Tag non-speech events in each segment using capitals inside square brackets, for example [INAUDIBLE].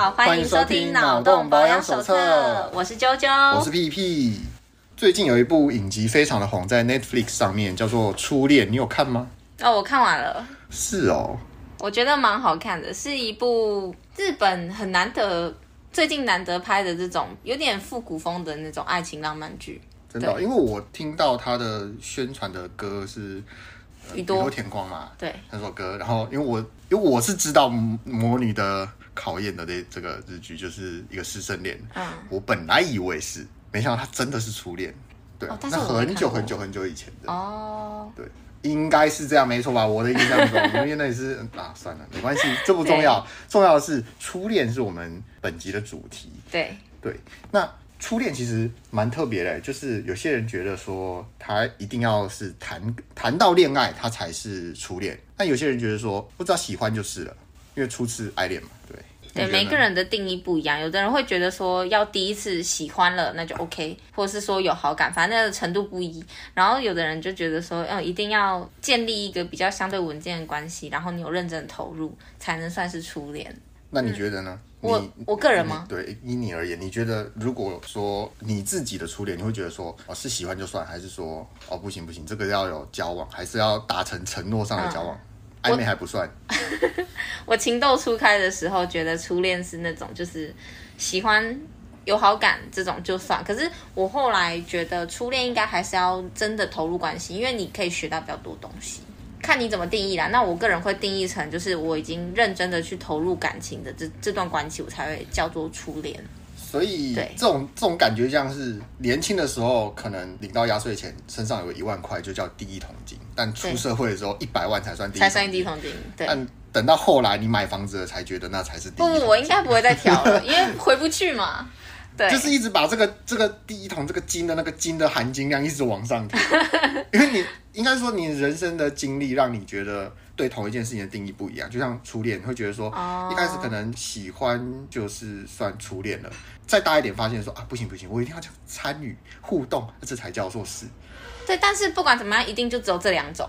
好，欢迎收听《脑洞保养手册》，我是啾啾，我是屁屁。最近有一部影集非常的红，在 Netflix 上面叫做《初恋》，你有看吗？哦，我看完了。是哦，我觉得蛮好看的，是一部日本很难得、最近难得拍的这种有点复古风的那种爱情浪漫剧。真的，因为我听到他的宣传的歌是。宇多田光嘛，对那首歌，然后因为我因为我是知道魔女的考验的这这个日剧就是一个师生恋，嗯，我本来以为是，没想到他真的是初恋，对，哦、那很久很久很久以前的。哦，对，应该是这样没错吧？我的印象中，因为那也是啊，算了，没关系，这不重要，[LAUGHS] 重要的是初恋是我们本集的主题，对。对，那。初恋其实蛮特别的，就是有些人觉得说他一定要是谈谈到恋爱，他才是初恋；但有些人觉得说不知道喜欢就是了，因为初次爱恋嘛，对。对，每个人的定义不一样，有的人会觉得说要第一次喜欢了那就 OK，或者是说有好感，反正那个程度不一。然后有的人就觉得说，嗯，一定要建立一个比较相对稳健的关系，然后你有认真投入，才能算是初恋。那你觉得呢？嗯我我个人吗？对，以你而言，你觉得如果说你自己的初恋，你会觉得说哦是喜欢就算，还是说哦不行不行，这个要有交往，还是要达成承诺上的交往？嗯、暧昧还不算。[LAUGHS] 我，我情窦初开的时候，觉得初恋是那种就是喜欢有好感这种就算。可是我后来觉得初恋应该还是要真的投入关系，因为你可以学到比较多东西。看你怎么定义啦。那我个人会定义成，就是我已经认真的去投入感情的这这段关系，我才会叫做初恋。所以，这种这种感觉像是年轻的时候，可能领到压岁钱，身上有一万块就叫第一桶金，但出社会的时候，一百万才算第一，才算第一桶金。对。但等到后来你买房子了，才觉得那才是第一桶金。不，我应该不会再调了，因为回不去嘛。对，就是一直把这个这个第一桶这个金的那个金的含金量一直往上提，[LAUGHS] 因为你应该说你人生的经历让你觉得对同一件事情的定义不一样，就像初恋会觉得说一开始可能喜欢就是算初恋了，再大一点发现说啊不行不行，我一定要参与互动，这才叫做是。对，但是不管怎么样，一定就只有这两种。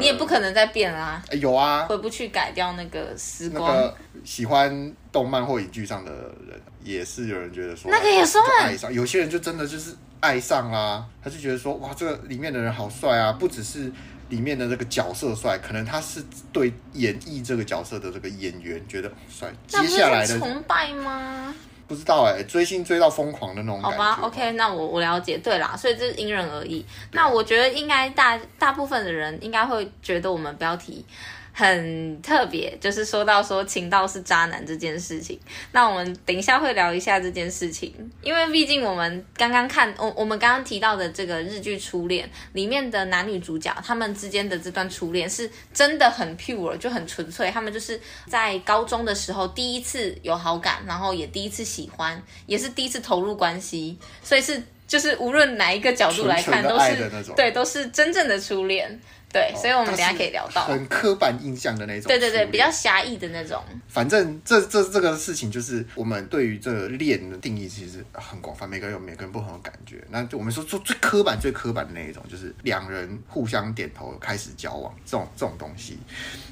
你也不可能再变啦、呃，有啊，回不去改掉那个时光。那个喜欢动漫或影剧上的人，也是有人觉得说那个也算爱上，有些人就真的就是爱上啦，他就觉得说哇，这个里面的人好帅啊，不只是里面的这个角色帅，可能他是对演绎这个角色的这个演员觉得帅。接下来的崇拜吗？不知道哎、追星追到疯狂的那种。好吧，OK，那我我了解。对啦，所以这是因人而异。那我觉得应该大大部分的人应该会觉得我们标题。很特别，就是说到说情到是渣男这件事情，那我们等一下会聊一下这件事情，因为毕竟我们刚刚看我我们刚刚提到的这个日剧《初恋》里面的男女主角，他们之间的这段初恋是真的很 pure，就很纯粹，他们就是在高中的时候第一次有好感，然后也第一次喜欢，也是第一次投入关系，所以是就是无论哪一个角度来看，都是对，都是真正的初恋。对，所以我们等下可以聊到很刻板印象的那种，对对对，比较狭义的那种。反正这这这个事情就是我们对于这个恋的定义其实很广泛，每个人有每个人不同的感觉。那就我们说说最刻板最刻板的那一种，就是两人互相点头开始交往这种这种东西。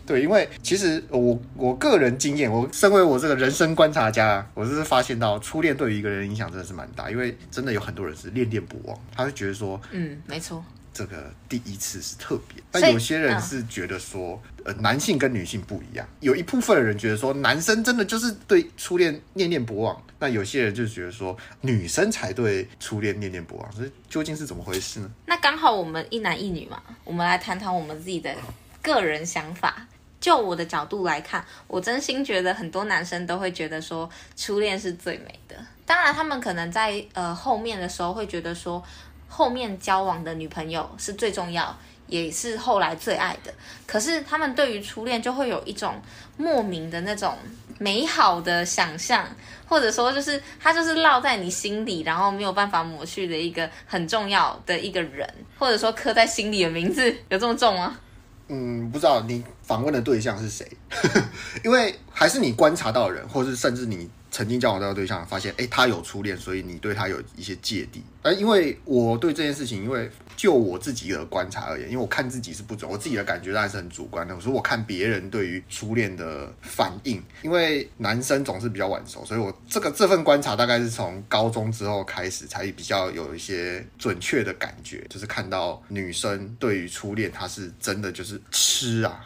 对，因为其实我我个人经验，我身为我这个人生观察家，我就是发现到初恋对于一个人影响真的是蛮大，因为真的有很多人是恋恋不忘，他会觉得说，嗯，没错。这个第一次是特别，但有些人是觉得说，呃，男性跟女性不一样。有一部分的人觉得说，男生真的就是对初恋念念不忘，那有些人就觉得说，女生才对初恋念念不忘。所以究竟是怎么回事呢？那刚好我们一男一女嘛，我们来谈谈我们自己的个人想法。就我的角度来看，我真心觉得很多男生都会觉得说，初恋是最美的。当然，他们可能在呃后面的时候会觉得说。后面交往的女朋友是最重要，也是后来最爱的。可是他们对于初恋就会有一种莫名的那种美好的想象，或者说就是他就是烙在你心里，然后没有办法抹去的一个很重要的一个人，或者说刻在心里的名字，有这么重吗？嗯，不知道你访问的对象是谁，[LAUGHS] 因为还是你观察到的人，或是甚至你。曾经交往到的对象，发现哎，他有初恋，所以你对他有一些芥蒂。而因为我对这件事情，因为就我自己的观察而言，因为我看自己是不准，我自己的感觉当然是很主观的。我说我看别人对于初恋的反应，因为男生总是比较晚熟，所以我这个这份观察大概是从高中之后开始才比较有一些准确的感觉，就是看到女生对于初恋，她是真的就是吃啊。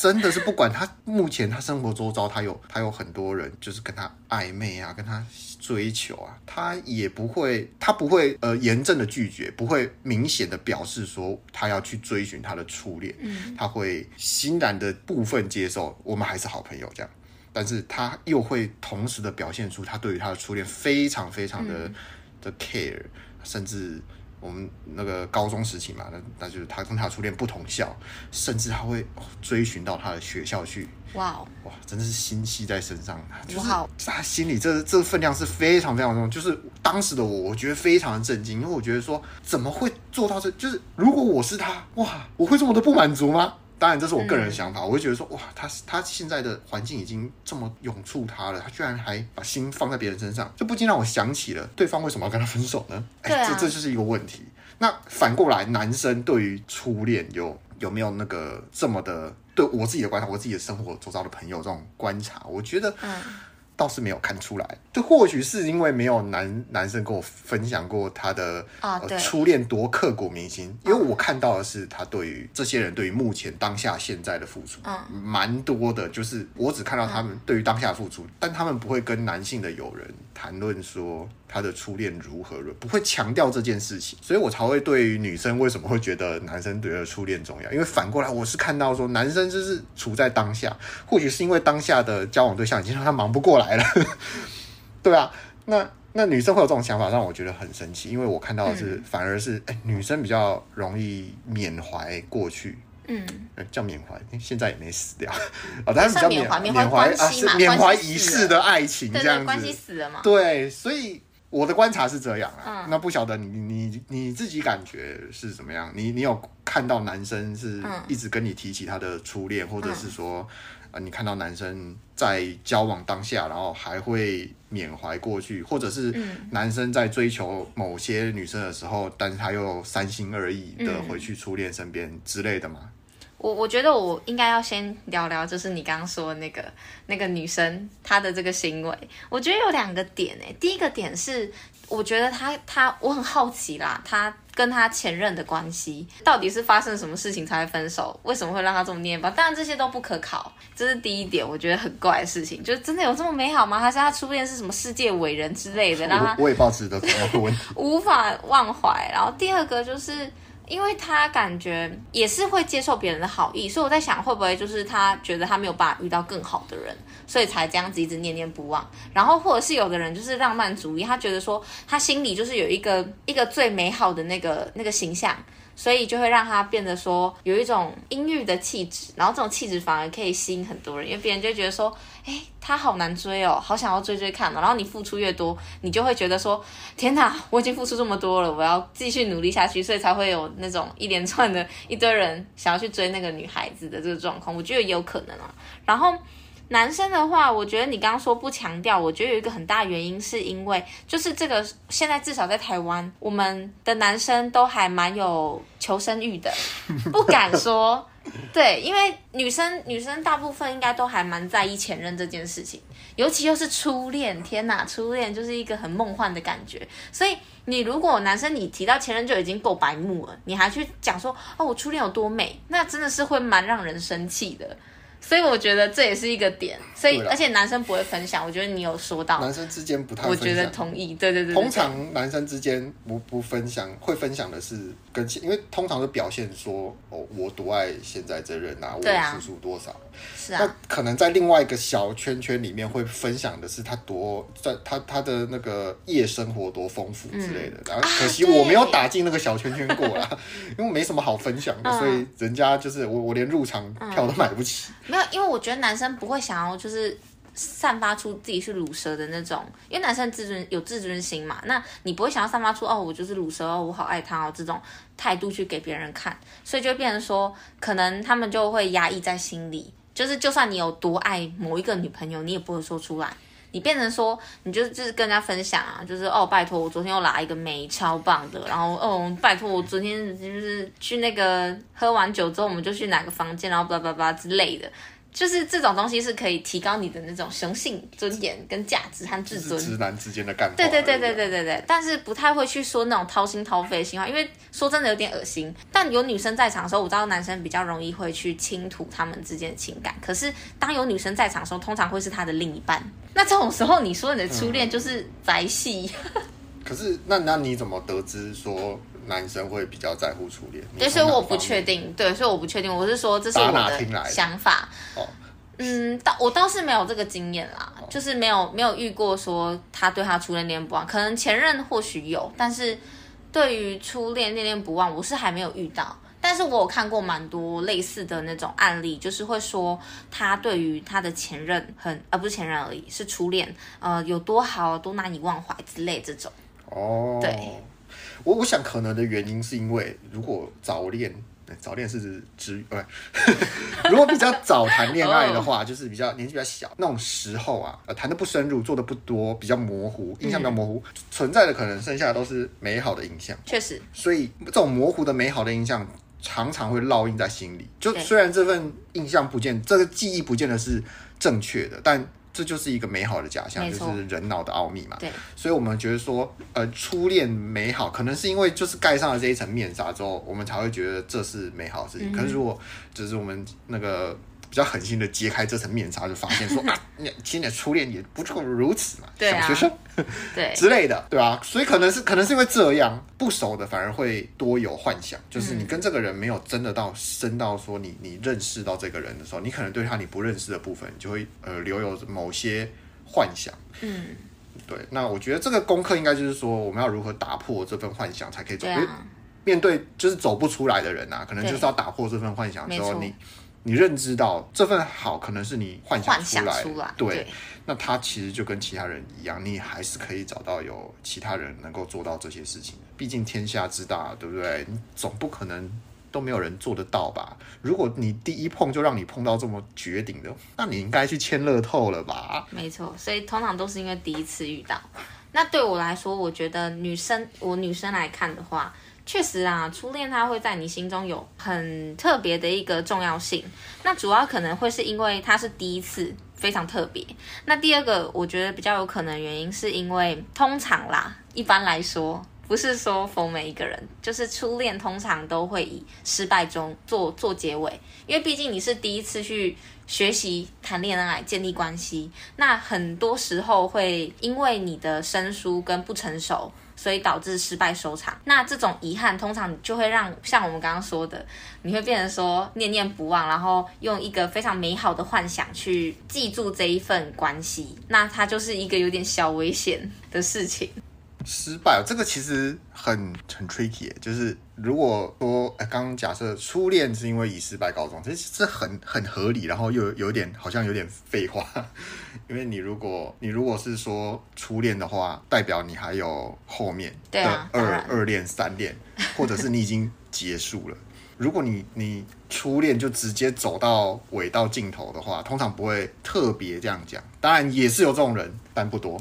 真的是不管他目前他生活周遭，他有他有很多人就是跟他暧昧啊，跟他追求啊，他也不会他不会呃严正的拒绝，不会明显的表示说他要去追寻他的初恋，嗯，他会欣然的部分接受我们还是好朋友这样，但是他又会同时的表现出他对于他的初恋非常非常的、嗯、的 care，甚至。我们那个高中时期嘛，那那就是他跟他初恋不同校，甚至他会追寻到他的学校去。哇哦，哇，真的是心系在身上，就是他心里这这分量是非常非常重。就是当时的我，我觉得非常的震惊，因为我觉得说怎么会做到这？就是如果我是他，哇，我会这么的不满足吗？当然，这是我个人的想法。嗯、我会觉得说，哇，他他现在的环境已经这么涌出他了，他居然还把心放在别人身上，这不禁让我想起了对方为什么要跟他分手呢？哎、啊欸，这这就是一个问题。那反过来，男生对于初恋有有没有那个这么的？对我自己的观察，我自己的生活周遭的朋友这种观察，我觉得，嗯。倒是没有看出来，这或许是因为没有男男生跟我分享过他的、啊呃、初恋多刻骨铭心，因为我看到的是他对于这些人对于目前当下现在的付出，嗯，蛮多的。就是我只看到他们对于当下的付出，嗯、但他们不会跟男性的友人谈论说他的初恋如何，不会强调这件事情，所以我才会对于女生为什么会觉得男生觉得初恋重要，因为反过来我是看到说男生就是处在当下，或许是因为当下的交往对象已经让他忙不过来。了，[LAUGHS] 对啊，那那女生会有这种想法，让我觉得很神奇，因为我看到的是，嗯、反而是哎、欸，女生比较容易缅怀过去，嗯，叫缅怀，现在也没死掉，[LAUGHS] 哦，但是比较缅怀缅怀啊，是缅怀已逝的爱情这样子，关系死了嘛？对，所以我的观察是这样啊，嗯、那不晓得你你你自己感觉是怎么样？你你有看到男生是一直跟你提起他的初恋，嗯、或者是说？啊，你看到男生在交往当下，然后还会缅怀过去，或者是男生在追求某些女生的时候，嗯、但是他又三心二意的回去初恋身边之类的吗？我我觉得我应该要先聊聊，就是你刚刚说的那个那个女生她的这个行为，我觉得有两个点诶。第一个点是，我觉得她她我很好奇啦，她。跟她前任的关系到底是发生什么事情才会分手？为什么会让她这么念吧？当然这些都不可考，这是第一点，我觉得很怪的事情。就真的有这么美好吗？还是他初恋是什么世界伟人之类的？让他我也抱持的同样的问题，无法忘怀。然后第二个就是。因为他感觉也是会接受别人的好意，所以我在想，会不会就是他觉得他没有办法遇到更好的人，所以才这样子一直念念不忘。然后或者是有的人就是浪漫主义，他觉得说他心里就是有一个一个最美好的那个那个形象。所以就会让他变得说有一种阴郁的气质，然后这种气质反而可以吸引很多人，因为别人就觉得说，哎，他好难追哦，好想要追追看哦。然后你付出越多，你就会觉得说，天哪，我已经付出这么多了，我要继续努力下去，所以才会有那种一连串的一堆人想要去追那个女孩子的这个状况。我觉得也有可能啊。然后。男生的话，我觉得你刚刚说不强调，我觉得有一个很大原因，是因为就是这个现在至少在台湾，我们的男生都还蛮有求生欲的，不敢说，[LAUGHS] 对，因为女生女生大部分应该都还蛮在意前任这件事情，尤其又是初恋，天哪，初恋就是一个很梦幻的感觉，所以你如果男生你提到前任就已经够白目了，你还去讲说哦我初恋有多美，那真的是会蛮让人生气的。所以我觉得这也是一个点，所以而且男生不会分享，我觉得你有说到，男生之间不太分享，我觉得同意，对对对，对，通常男生之间不不分享，会分享的是跟，因为通常的表现说哦，我多爱现在这人啊，我付出多少，是啊，那可能在另外一个小圈圈里面会分享的是他多在他他的那个夜生活多丰富之类的，嗯、然后可惜我没有打进那个小圈圈过啦，啊、因为没什么好分享的，[LAUGHS] 嗯、所以人家就是我我连入场票都买不起。没有，因为我觉得男生不会想要就是散发出自己是乳蛇的那种，因为男生自尊有自尊心嘛。那你不会想要散发出哦，我就是乳蛇哦，我好爱他哦这种态度去给别人看，所以就变成说，可能他们就会压抑在心里，就是就算你有多爱某一个女朋友，你也不会说出来。你变成说，你就就是跟人家分享啊，就是哦，拜托我昨天又拿一个美超棒的，然后哦，拜托我昨天就是去那个喝完酒之后，我们就去哪个房间，然后叭叭叭之类的。就是这种东西是可以提高你的那种雄性尊严跟价值和自尊。直男之间的干话。对对对对对对对，但是不太会去说那种掏心掏肺的心话，因为说真的有点恶心。但有女生在场的时候，我知道男生比较容易会去倾吐他们之间的情感。可是当有女生在场的时候，通常会是他的另一半。那这种时候，你说你的初恋就是宅系。嗯、[LAUGHS] 可是那那你怎么得知说？男生会比较在乎初恋，对，所以我不确定，对，所以我不确定，我是说这是我的想法。哦，嗯，倒我倒是没有这个经验啦，哦、就是没有没有遇过说他对他初恋恋不忘，可能前任或许有，但是对于初恋恋恋不忘，我是还没有遇到。但是我有看过蛮多类似的那种案例，就是会说他对于他的前任很，而、呃、不是前任而已，是初恋，呃，有多好，多难以忘怀之类这种。哦，对。我我想可能的原因是因为，如果早恋，早恋是指指，呃，[LAUGHS] 如果比较早谈恋爱的话，就是比较年纪比较小那种时候啊，呃，谈的不深入，做的不多，比较模糊，印象比较模糊，嗯、存在的可能剩下的都是美好的印象。确实，所以这种模糊的美好的印象常常会烙印在心里。就虽然这份印象不见，这个记忆不见得是正确的，但。这就是一个美好的假象，就是人脑的奥秘嘛。对，所以我们觉得说，呃，初恋美好，可能是因为就是盖上了这一层面纱之后，我们才会觉得这是美好的事情。嗯、可是如果只是我们那个。比较狠心的揭开这层面纱，就发现说啊，你其实你的初恋也不过如此嘛，对啊、小学生 [LAUGHS] 对之类的，对吧、啊？所以可能是可能是因为这样，不熟的反而会多有幻想，就是你跟这个人没有真的到深到说你你认识到这个人的时候，你可能对他你不认识的部分，你就会呃留有某些幻想。嗯，对。那我觉得这个功课应该就是说，我们要如何打破这份幻想，才可以走。对啊、面对就是走不出来的人啊，可能就是要打破这份幻想之后，你。你认知到这份好可能是你幻想出来，出来对，对，那他其实就跟其他人一样，你还是可以找到有其他人能够做到这些事情。毕竟天下之大，对不对？你总不可能都没有人做得到吧？如果你第一碰就让你碰到这么绝顶的，那你应该去签乐透了吧？没错，所以通常都是因为第一次遇到。那对我来说，我觉得女生，我女生来看的话。确实啊，初恋它会在你心中有很特别的一个重要性。那主要可能会是因为它是第一次，非常特别。那第二个，我觉得比较有可能原因是因为通常啦，一般来说，不是说否每一个人，就是初恋通常都会以失败中做做结尾，因为毕竟你是第一次去学习谈恋爱、建立关系，那很多时候会因为你的生疏跟不成熟。所以导致失败收场，那这种遗憾通常就会让像我们刚刚说的，你会变成说念念不忘，然后用一个非常美好的幻想去记住这一份关系，那它就是一个有点小危险的事情。失败，这个其实很很 tricky，就是如果说，哎，刚刚假设初恋是因为以失败告终，这这很很合理，然后又有点好像有点废话，[LAUGHS] 因为你如果你如果是说初恋的话，代表你还有后面的二二恋、三恋，或者是你已经结束了。如果你你初恋就直接走到尾到尽头的话，通常不会特别这样讲，当然也是有这种人，但不多。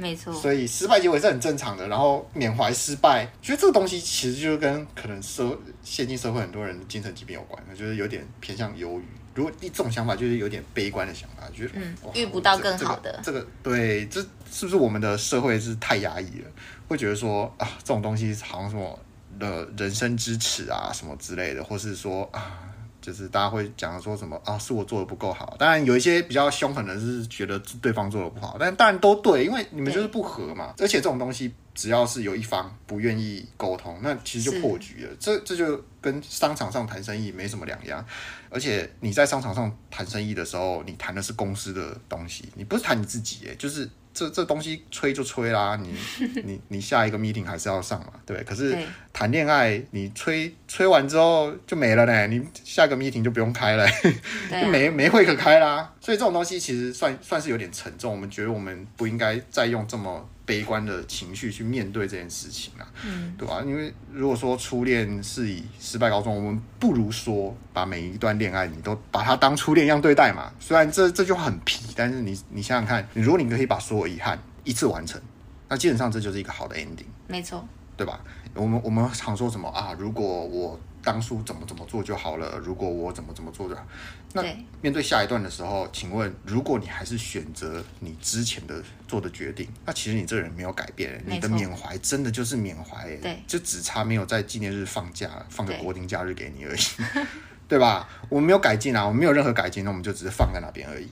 没错，所以失败结尾是很正常的。然后缅怀失败，觉得这个东西其实就跟可能社现今社会很多人的精神疾病有关，就是有点偏向忧郁。如果一这种想法就是有点悲观的想法，觉得嗯，遇不到更好的。这个、这个、对，这是不是我们的社会是太压抑了？会觉得说啊，这种东西好像什么的人生支持啊，什么之类的，或是说啊。就是大家会讲说什么啊，是我做的不够好。当然有一些比较凶狠的是觉得对方做的不好，但当然都对，因为你们就是不合嘛。而且这种东西只要是有一方不愿意沟通，那其实就破局了。这这就跟商场上谈生意没什么两样。而且你在商场上谈生意的时候，你谈的是公司的东西，你不是谈你自己，哎，就是。这这东西吹就吹啦，你 [LAUGHS] 你你下一个 meeting 还是要上嘛，对。可是谈恋爱，你吹吹完之后就没了呢，你下一个 meeting 就不用开了，[LAUGHS] 就没没会可开啦。所以这种东西其实算算是有点沉重。我们觉得我们不应该再用这么悲观的情绪去面对这件事情啊，嗯，对吧？因为如果说初恋是以失败告终，我们不如说把每一段恋爱你都把它当初恋一样对待嘛。虽然这这句话很皮，但是你你想想看，如果你可以把所有遗憾一次完成，那基本上这就是一个好的 ending。没错，对吧？我们我们常说什么啊？如果我当初怎么怎么做就好了。如果我怎么怎么做就好。那面对下一段的时候，请问，如果你还是选择你之前的做的决定，那其实你这个人没有改变，你的缅怀真的就是缅怀，对，就只差没有在纪念日放假，放个国定假日给你而已，对，[LAUGHS] 对吧？我们没有改进啊，我们没有任何改进，那我们就只是放在那边而已。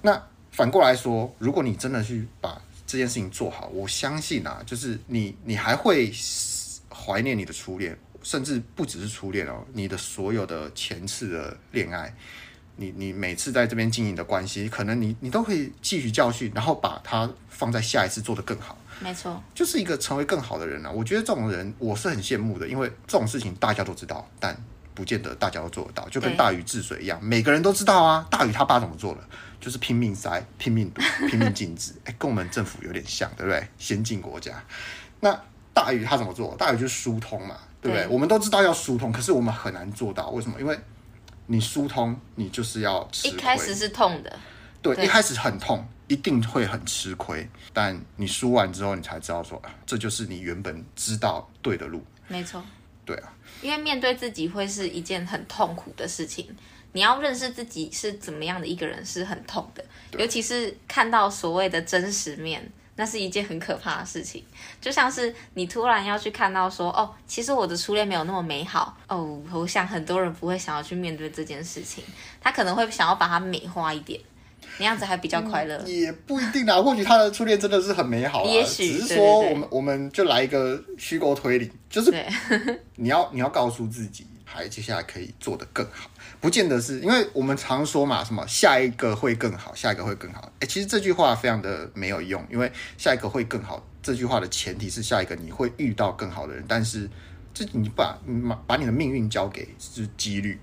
那反过来说，如果你真的去把这件事情做好，我相信啊，就是你，你还会怀念你的初恋。甚至不只是初恋哦，你的所有的前次的恋爱，你你每次在这边经营的关系，可能你你都可以汲取教训，然后把它放在下一次做得更好。没错，就是一个成为更好的人啊！我觉得这种人我是很羡慕的，因为这种事情大家都知道，但不见得大家都做得到。就跟大禹治水一样，每个人都知道啊。大禹他爸怎么做的？就是拼命塞、拼命堵、[LAUGHS] 拼命禁止。哎，跟我们政府有点像，对不对？先进国家。那大禹他怎么做？大禹就是疏通嘛。对不对？我们都知道要疏通，可是我们很难做到。为什么？因为你疏通，你就是要吃亏。一开始是痛的，对，对，一开始很痛，一定会很吃亏。但你输完之后，你才知道说，这就是你原本知道对的路。没错，对啊，因为面对自己会是一件很痛苦的事情。你要认识自己是怎么样的一个人，是很痛的，尤其是看到所谓的真实面。那是一件很可怕的事情，就像是你突然要去看到说，哦，其实我的初恋没有那么美好哦。我想很多人不会想要去面对这件事情，他可能会想要把它美化一点，那样子还比较快乐。嗯，也不一定啊，或许他的初恋真的是很美好啊。也许只是说我们我们就来一个虚构推理，就是 [LAUGHS] 你要你要告诉自己，还接下来可以做得更好。不见得是因为我们常说嘛，什么下一个会更好，下一个会更好。诶，其实这句话非常的没有用，因为下一个会更好这句话的前提是下一个你会遇到更好的人，但是这你把你把你的命运交给是几率，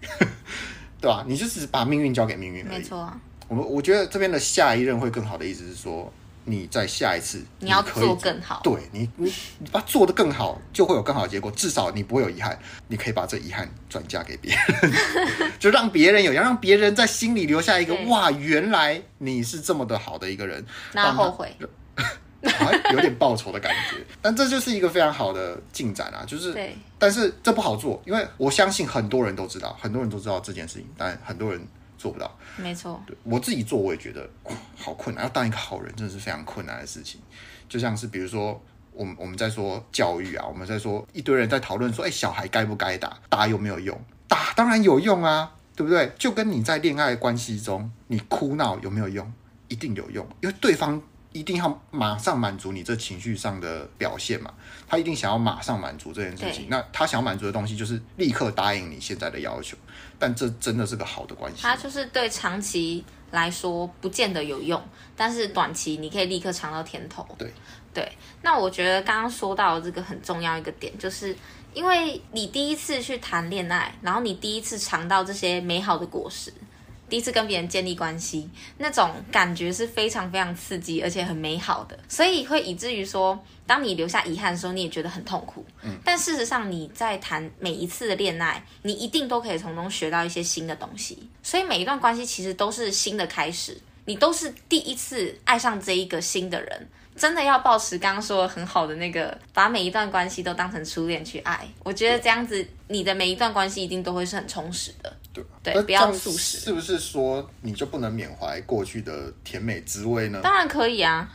[LAUGHS] 对吧？你就只是把命运交给命运而已。没错。我我觉得这边的下一任会更好的意思是说。你在下一次你，要做更好，对你，你你把它做得更好，就会有更好的结果。至少你不会有遗憾，你可以把这遗憾转嫁给别人，[LAUGHS] 就让别人有，要让别人在心里留下一个哇，原来你是这么的好的一个人。那后悔，[LAUGHS] 有点报仇的感觉。[LAUGHS] 但这就是一个非常好的进展啊，就是，但是这不好做，因为我相信很多人都知道，很多人都知道这件事情，但很多人。做不到，没错。对，我自己做，我也觉得，[COUGHS] 好困难。要当一个好人，真的是非常困难的事情。就像是比如说，我们我们在说教育啊，我们在说一堆人在讨论说，哎，小孩该不该打？打有没有用？打当然有用啊，对不对？就跟你在恋爱关系中，你哭闹有没有用？一定有用，因为对方。一定要马上满足你这情绪上的表现嘛？他一定想要马上满足这件事情。那他想要满足的东西就是立刻答应你现在的要求，但这真的是个好的关系。他就是对长期来说不见得有用，但是短期你可以立刻尝到甜头。对对。那我觉得刚刚说到这个很重要一个点，就是因为你第一次去谈恋爱，然后你第一次尝到这些美好的果实。第一次跟别人建立关系，那种感觉是非常非常刺激，而且很美好的，所以会以至于说，当你留下遗憾的时候，你也觉得很痛苦。嗯，但事实上你在谈每一次的恋爱，你一定都可以从中学到一些新的东西。所以每一段关系其实都是新的开始，你都是第一次爱上这一个新的人。真的要保持刚刚说的很好的那个，把每一段关系都当成初恋去爱。我觉得这样子，你的每一段关系一定都会是很充实的。对，对，不要素食。是不是说你就不能缅怀过去的甜美滋味呢？当然可以啊，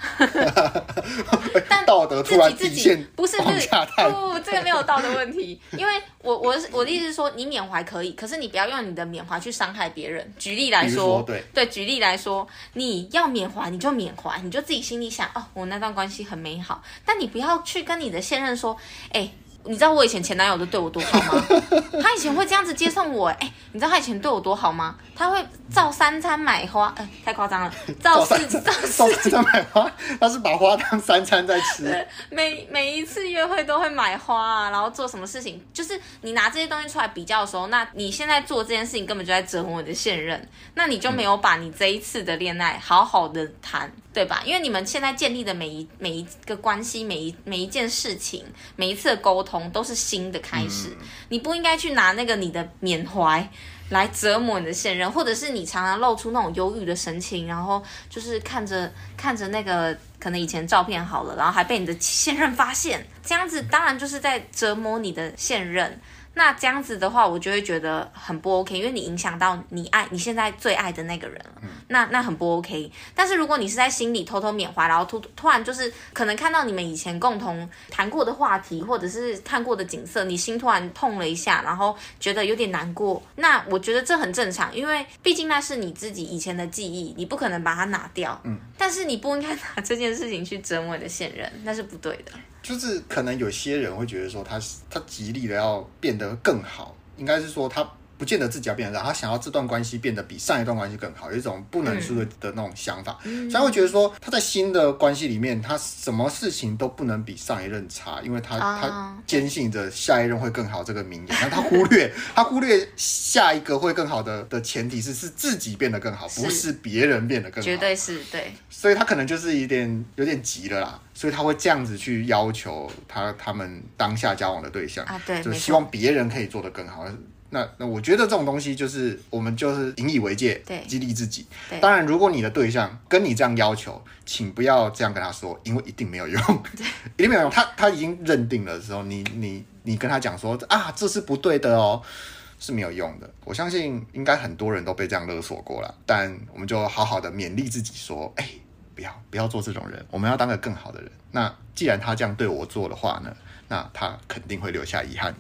[LAUGHS] 但道德突然自己自己不是不是不，这个没有道德问题。因为我 [LAUGHS] 我我的意思是说，你缅怀可以，可是你不要用你的缅怀去伤害别人。举例来说，说对对，举例来说，你要缅怀你就缅怀，你就自己心里想哦，我那段关系很美好，但你不要去跟你的现任说，哎。你知道我以前前男友都对我多好吗？[LAUGHS] 他以前会这样子接送我，哎，你知道他以前对我多好吗？他会照三餐买花，哎，太夸张了，照四照四餐买花，他是把花当三餐在吃。[LAUGHS] 每每一次约会都会买花啊，然后做什么事情，就是你拿这些东西出来比较的时候，那你现在做这件事情根本就在折磨你的现任，那你就没有把你这一次的恋爱好好的谈。对吧？因为你们现在建立的每一每一个关系，每一每一件事情，每一次的沟通，都是新的开始。嗯、你不应该去拿那个你的缅怀来折磨你的现任，或者是你常常露出那种忧郁的神情，然后就是看着看着那个可能以前照片好了，然后还被你的现任发现，这样子当然就是在折磨你的现任。那这样子的话，我就会觉得很不 OK，因为你影响到你爱你现在最爱的那个人了，嗯、那那很不 OK。但是如果你是在心里偷偷缅怀，然后突突然就是可能看到你们以前共同谈过的话题，或者是看过的景色，你心突然痛了一下，然后觉得有点难过，那我觉得这很正常，因为毕竟那是你自己以前的记忆，你不可能把它拿掉。嗯。但是你不应该拿这件事情去折磨你的现任，那是不对的。就是可能有些人会觉得说他他极力的要变得更好，应该是说他。不见得自己要变得好，他想要这段关系变得比上一段关系更好，有一种不能输的的那种想法，嗯、所以他会觉得说他在新的关系里面，他什么事情都不能比上一任差，因为他、哦、他坚信着下一任会更好这个名言，但他忽略 [LAUGHS] 他忽略下一个会更好的的前提是是自己变得更好，不是。别人变得更好，绝对是对，所以他可能就是有点有点急了啦，所以他会这样子去要求他他们当下交往的对象啊，对，就希望别人可以做得更好。那那我觉得这种东西就是我们就是引以为戒，对，激励自己。对，当然如果你的对象跟你这样要求，请不要这样跟他说，因为一定没有用，对，[LAUGHS] 一定没有用。他他已经认定了的时候，你你你跟他讲说啊，这是不对的哦，是没有用的。我相信应该很多人都被这样勒索过了，但我们就好好的勉励自己说，哎，不要不要做这种人，我们要当个更好的人。那既然他这样对我做的话呢，那他肯定会留下遗憾。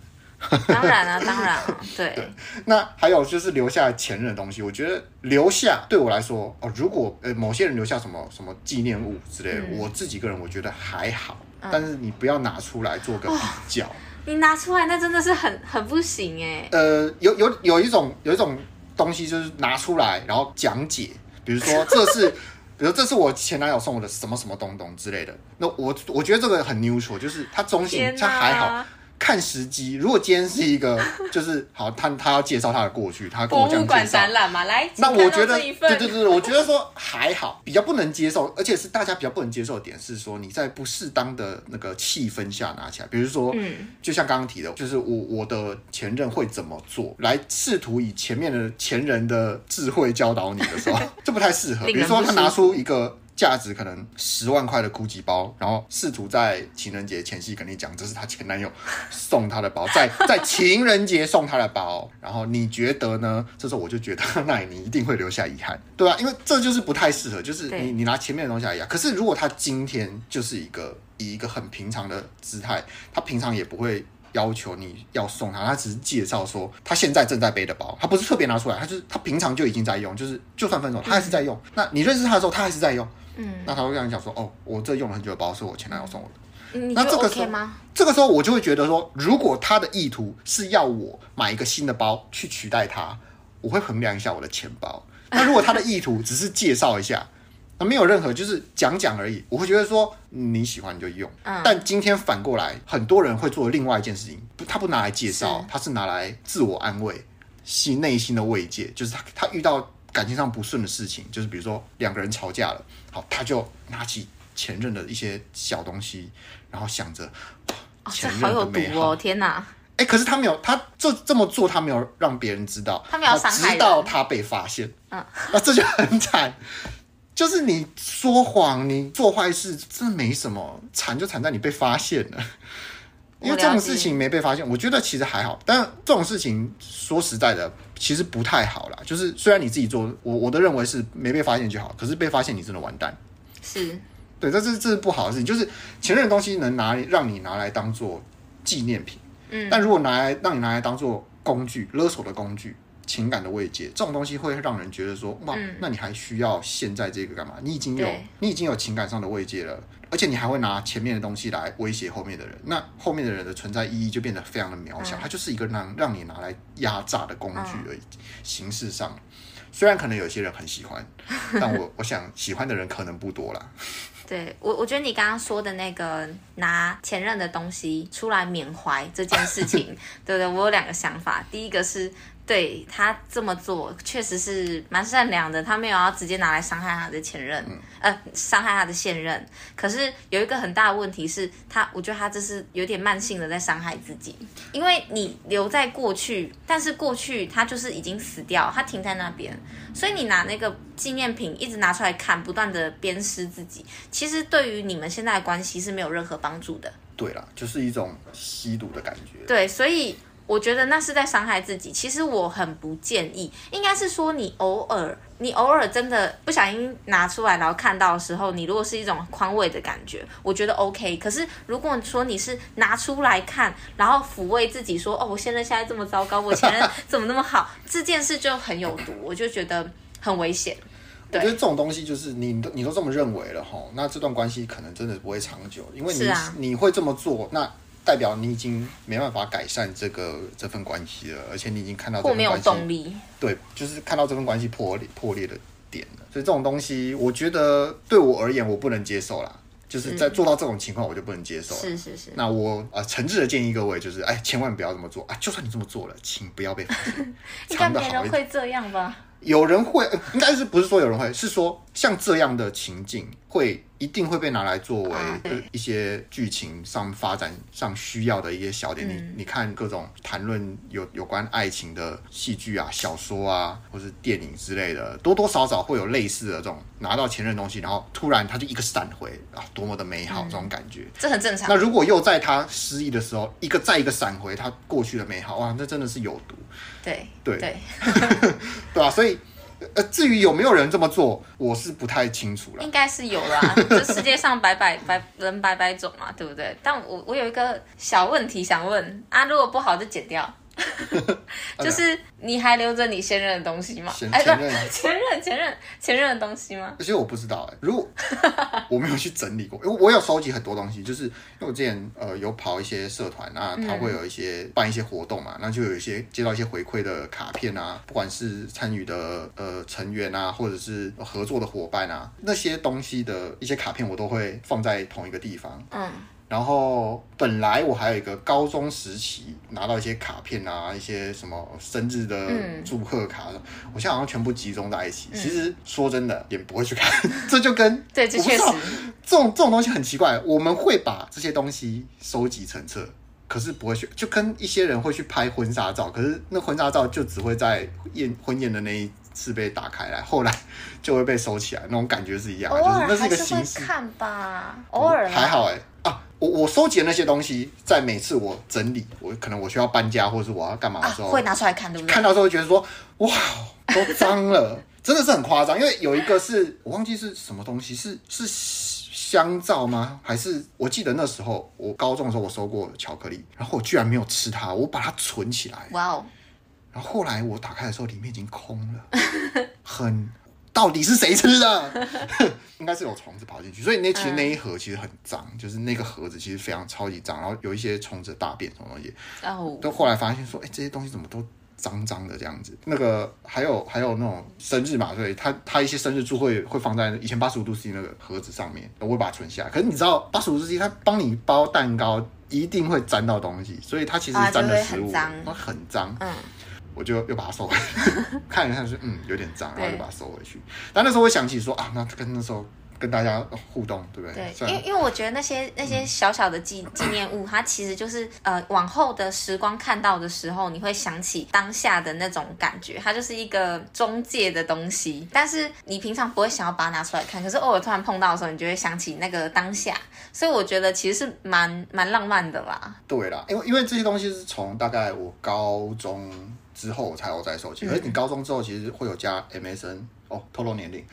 [LAUGHS] 当然了、啊，当然了、啊，[LAUGHS] 对，对。那还有就是留下前任的东西，我觉得留下对我来说，哦，如果呃某些人留下什么什么纪念物之类的，嗯、我自己个人我觉得还好。嗯、但是你不要拿出来做个比较。你拿出来那真的是很很不行哎。呃，有有有一种有一种东西就是拿出来然后讲解，比如说这是，[LAUGHS] 比如这是我前男友送我的什么什么东东之类的。那我我觉得这个很 neutral，就是他中性，他还好。看时机，如果今天是一个，[LAUGHS] 就是好，他他要介绍他的过去，他跟我这样介绍展览嘛，来，那我觉得，对对对，我觉得说还好，比较不能接受，而且是大家比较不能接受的点是说，你在不适当的那个气氛下拿起来，比如说，嗯，就像刚刚提的，就是我我的前任会怎么做，来试图以前面的前人的智慧教导你的时候，[LAUGHS] 这不太适合。比如说他拿出一个。价值可能十万块的 GUCCI 包，然后试图在情人节前夕跟你讲，这是她前男友送她的包，在 [LAUGHS] 在情人节送她的包，然后你觉得呢？这时候我就觉得，那你一定会留下遗憾，对啊，因为这就是不太适合，就是你你拿前面的东西来压。可是如果他今天就是一个以一个很平常的姿态，他平常也不会要求你要送他，他只是介绍说他现在正在背的包，他不是特别拿出来，他就是他平常就已经在用，就是就算分手他还是在用。那你认识他的时候，他还是在用。嗯，那他会跟你讲说，哦，我这用了很久的包是我前男友送我的。嗯、那这个时候，这个时候我就会觉得说，如果他的意图是要我买一个新的包去取代他，我会衡量一下我的钱包。[LAUGHS] 那如果他的意图只是介绍一下，那没有任何就是讲讲而已，我会觉得说你喜欢你就用。嗯、但今天反过来，很多人会做另外一件事情，他不拿来介绍，他是拿来自我安慰，心内心的慰藉，就是他他遇到。感情上不顺的事情，就是比如说两个人吵架了，好，他就拿起前任的一些小东西，然后想着前任的美好。有毒哦，天哪！哎，可是他没有，他这这么做，他没有让别人知道，他没有伤害，直到他被发现，嗯，那这就很惨。就是你说谎，你做坏事，真的没什么，惨就惨在你被发现了。因为这种事情没被发现，我觉得其实还好。但这种事情说实在的，其实不太好啦。就是虽然你自己做，我我都认为是没被发现就好。可是被发现，你真的完蛋。是，对，这是这是不好的事情。就是前任的东西能拿让你拿来当做纪念品，嗯，但如果拿来让你拿来当做工具，勒索的工具，情感的慰藉，这种东西会让人觉得说，哇，嗯、那你还需要现在这个干嘛？你已经有你已经有情感上的慰藉了，而且你还会拿前面的东西来威胁后面的人，那后面的人的存在意义就变得非常的渺小，嗯、它就是一个让让你拿来压榨的工具而已。嗯、形式上，虽然可能有些人很喜欢，[LAUGHS] 但我我想喜欢的人可能不多啦。[LAUGHS] 对我，我觉得你刚刚说的那个拿前任的东西出来缅怀这件事情，[LAUGHS] 对不对？我有两个想法，第一个是。对他这么做确实是蛮善良的，他没有要直接拿来伤害他的前任，嗯、呃，伤害他的现任。可是有一个很大的问题是他，我觉得他这是有点慢性的在伤害自己，因为你留在过去，但是过去他就是已经死掉，他停在那边，所以你拿那个纪念品一直拿出来看，不断的鞭尸自己，其实对于你们现在的关系是没有任何帮助的。对啦，就是一种吸毒的感觉。对，所以。我觉得那是在伤害自己。其实我很不建议，应该是说你偶尔，你偶尔真的不小心拿出来，然后看到的时候，你如果是一种宽慰的感觉，我觉得 OK。可是如果说你是拿出来看，然后抚慰自己说，哦，我现在现在这么糟糕，我前任怎么那么好，这件事就很有毒，我就觉得很危险。我觉得这种东西就是你都你都这么认为了哈，那这段关系可能真的不会长久，因为你、啊、你会这么做那。代表你已经没办法改善这个这份关系了，而且你已经看到这份关系，没有动力。对，就是看到这份关系破裂破裂的点了。所以这种东西，我觉得对我而言，我不能接受啦。就是在做到这种情况，我就不能接受了。是是是。那我啊，诚挚的建议各位，就是哎，千万不要这么做啊！就算你这么做了，请不要被发现。[LAUGHS] 应该没人会这样吧？有人会，应该是不是说有人会，是说像这样的情境会一定会被拿来作为一些剧情上发展上需要的一些小点。你你看各种谈论有有关爱情的戏剧啊、小说啊，或是电影之类的，多多少少会有类似的这种拿到前任东西，然后突然他就一个闪回啊，多么的美好这种感觉，这很正常。那如果又在他失忆的时候，一个再一个闪回他过去的美好，哇，那真的是有毒。对对对，[LAUGHS] 对啊，所以呃，至于有没有人这么做，我是不太清楚了。应该是有啦，[LAUGHS] 这世界上百百百人百百种嘛，对不对？但我我有一个小问题想问啊，如果不好就剪掉。[LAUGHS] 就是你还留着你现任的东西吗？前前任、[LAUGHS] 前任、前任、前任的东西吗？其实我不知道哎、欸，如果 [LAUGHS] 我没有去整理过，因为我有收集很多东西，就是因为我之前呃有跑一些社团啊，他会有一些办一些活动嘛，那就有一些接到一些回馈的卡片啊，不管是参与的呃成员啊，或者是合作的伙伴啊，那些东西的一些卡片我都会放在同一个地方。嗯。然后本来我还有一个高中时期拿到一些卡片啊，一些什么生日的祝贺卡，嗯、我现在好像全部集中在一起。嗯、其实说真的，也不会去看，[LAUGHS] 这就跟 [LAUGHS] 对，这确实这种这种东西很奇怪。我们会把这些东西收集成册，可是不会去，就跟一些人会去拍婚纱照，可是那婚纱照就只会在宴婚宴的那一次被打开来，后来 [LAUGHS] 就会被收起来，那种感觉是一样的，就是那是一个形式。看吧，偶尔还好哎、欸。我我收集的那些东西，在每次我整理，我可能我需要搬家，或者是我要干嘛的时候，啊、会拿出来看，对不对？看到之后会觉得说，哇，都脏了，真的是很夸张。因为有一个是我忘记是什么东西，是是香皂吗？还是我记得那时候我高中的时候我收过巧克力，然后我居然没有吃它，我把它存起来。哇哦！然后后来我打开的时候，里面已经空了，[LAUGHS] 很。到底是谁吃的？[LAUGHS] 应该是有虫子跑进去，所以那其实那一盒其实很脏，嗯、就是那个盒子其实非常超级脏，然后有一些虫子大便什么东西。哦。都后来发现说，哎、欸，这些东西怎么都脏脏的这样子？那个还有还有那种生日嘛，所以他他一些生日祝会会放在以前八十五度 C 那个盒子上面，我会把它存下来。可是你知道八十五度 C 它帮你包蛋糕一定会沾到东西，所以它其实沾的食物，它、啊、很脏。嗯。我就又把它收回去，[LAUGHS] 看一看说，嗯，有点脏，然后就把它收回去。但那时候我想起说啊，那跟那时候跟大家互动，对不对？对，因为因为我觉得那些那些小小的纪纪念物，它其实就是呃，往后的时光看到的时候，你会想起当下的那种感觉，它就是一个中介的东西。但是你平常不会想要把它拿出来看，可是偶尔突然碰到的时候，你就会想起那个当下。所以我觉得其实是蛮蛮浪漫的啦。对啦，因为因为这些东西是从大概我高中。之后我才有再收集，而你高中之后其实会有加 MSN 哦，透露年龄，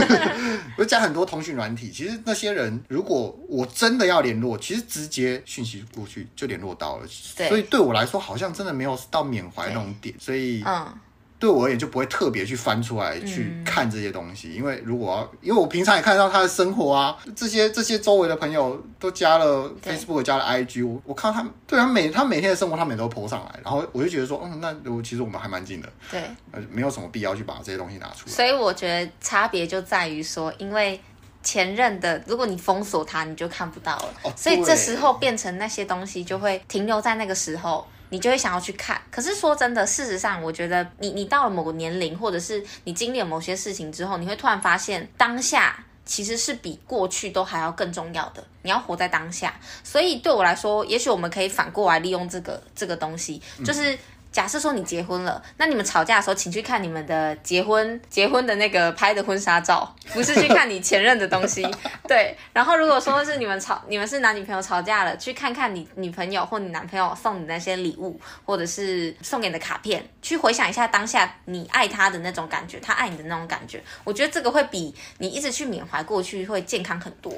[LAUGHS] 会加很多通讯软体。其实那些人如果我真的要联络，其实直接讯息过去就联络到了。所以对我来说好像真的没有到缅怀那种点。所以嗯，对我而言就不会特别去翻出来去看这些东西，嗯、因为如果要，因为我平常也看得到他的生活啊，这些这些周围的朋友都加了 Facebook，加了 IG，我我看到他们，对他每他每天的生活，他每天都 po 上来，然后我就觉得说，嗯，那我其实我们还蛮近的，对，没有什么必要去把这些东西拿出来。所以我觉得差别就在于说，因为。前任的，如果你封锁他，你就看不到了。哦、所以这时候变成那些东西就会停留在那个时候，你就会想要去看。可是说真的，事实上，我觉得你你到了某个年龄，或者是你经历了某些事情之后，你会突然发现当下其实是比过去都还要更重要的。你要活在当下。所以对我来说，也许我们可以反过来利用这个这个东西，就是。嗯假设说你结婚了，那你们吵架的时候，请去看你们的结婚结婚的那个拍的婚纱照，不是去看你前任的东西。[LAUGHS] 对，然后如果说是你们吵，你们是男女朋友吵架了，去看看你女朋友或你男朋友送你那些礼物，或者是送给你的卡片，去回想一下当下你爱他的那种感觉，他爱你的那种感觉。我觉得这个会比你一直去缅怀过去会健康很多。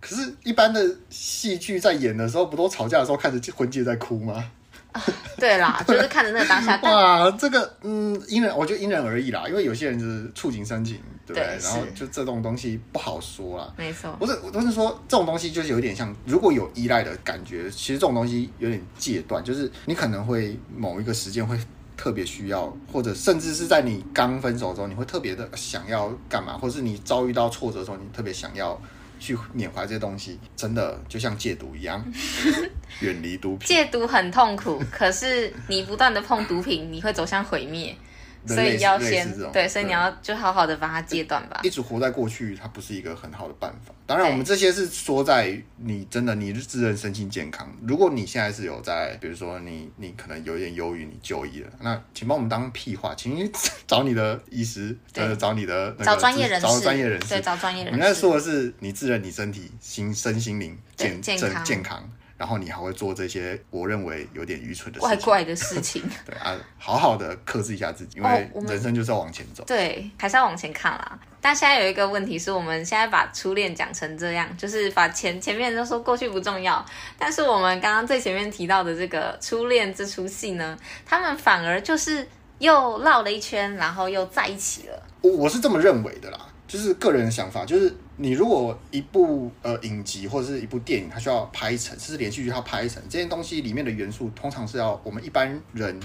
可是，一般的戏剧在演的时候，不都吵架的时候看着婚戒在哭吗？[LAUGHS] 对啦，就是看着那个当下。哇，这个嗯，因人，我觉得因人而异啦。因为有些人就是触景生情，对不对？对然后就这种东西不好说啦。没错，不是，我都是说这种东西就是有点像，如果有依赖的感觉，其实这种东西有点戒断，就是你可能会某一个时间会特别需要，或者甚至是在你刚分手的时候，你会特别的想要干嘛，或是你遭遇到挫折的时候，你特别想要。去缅怀这些东西，真的就像戒毒一样，[LAUGHS] 远离毒品。戒毒很痛苦，可是你不断的碰毒品，你会走向毁灭。所以要先对，所以你要就好好的把它戒断吧。一直活在过去，它不是一个很好的办法。当然，我们这些是说在你真的你自认身心健康。如果你现在是有在，比如说你你可能有一点忧郁，你就医了，那请帮我们当屁话，请 [LAUGHS] 找你的医师，呃，找你的那个找专业人士，找专业人士，对，找专业人士。我们在说的是你自认你身体心身心灵健健康健康。然后你还会做这些我认为有点愚蠢的事情，怪怪的事情。[LAUGHS] 对啊，好好的克制一下自己，因为人生就是要往前走。对，还是要往前看啦。但现在有一个问题是，我们现在把初恋讲成这样，就是把前前面都说过去不重要，但是我们刚刚最前面提到的这个初恋这出戏呢，他们反而就是又绕了一圈，然后又在一起了。我我是这么认为的啦。就是个人的想法，就是你如果一部呃影集或者是一部电影，它需要拍成，甚至连续剧它拍成这些东西里面的元素，通常是要我们一般人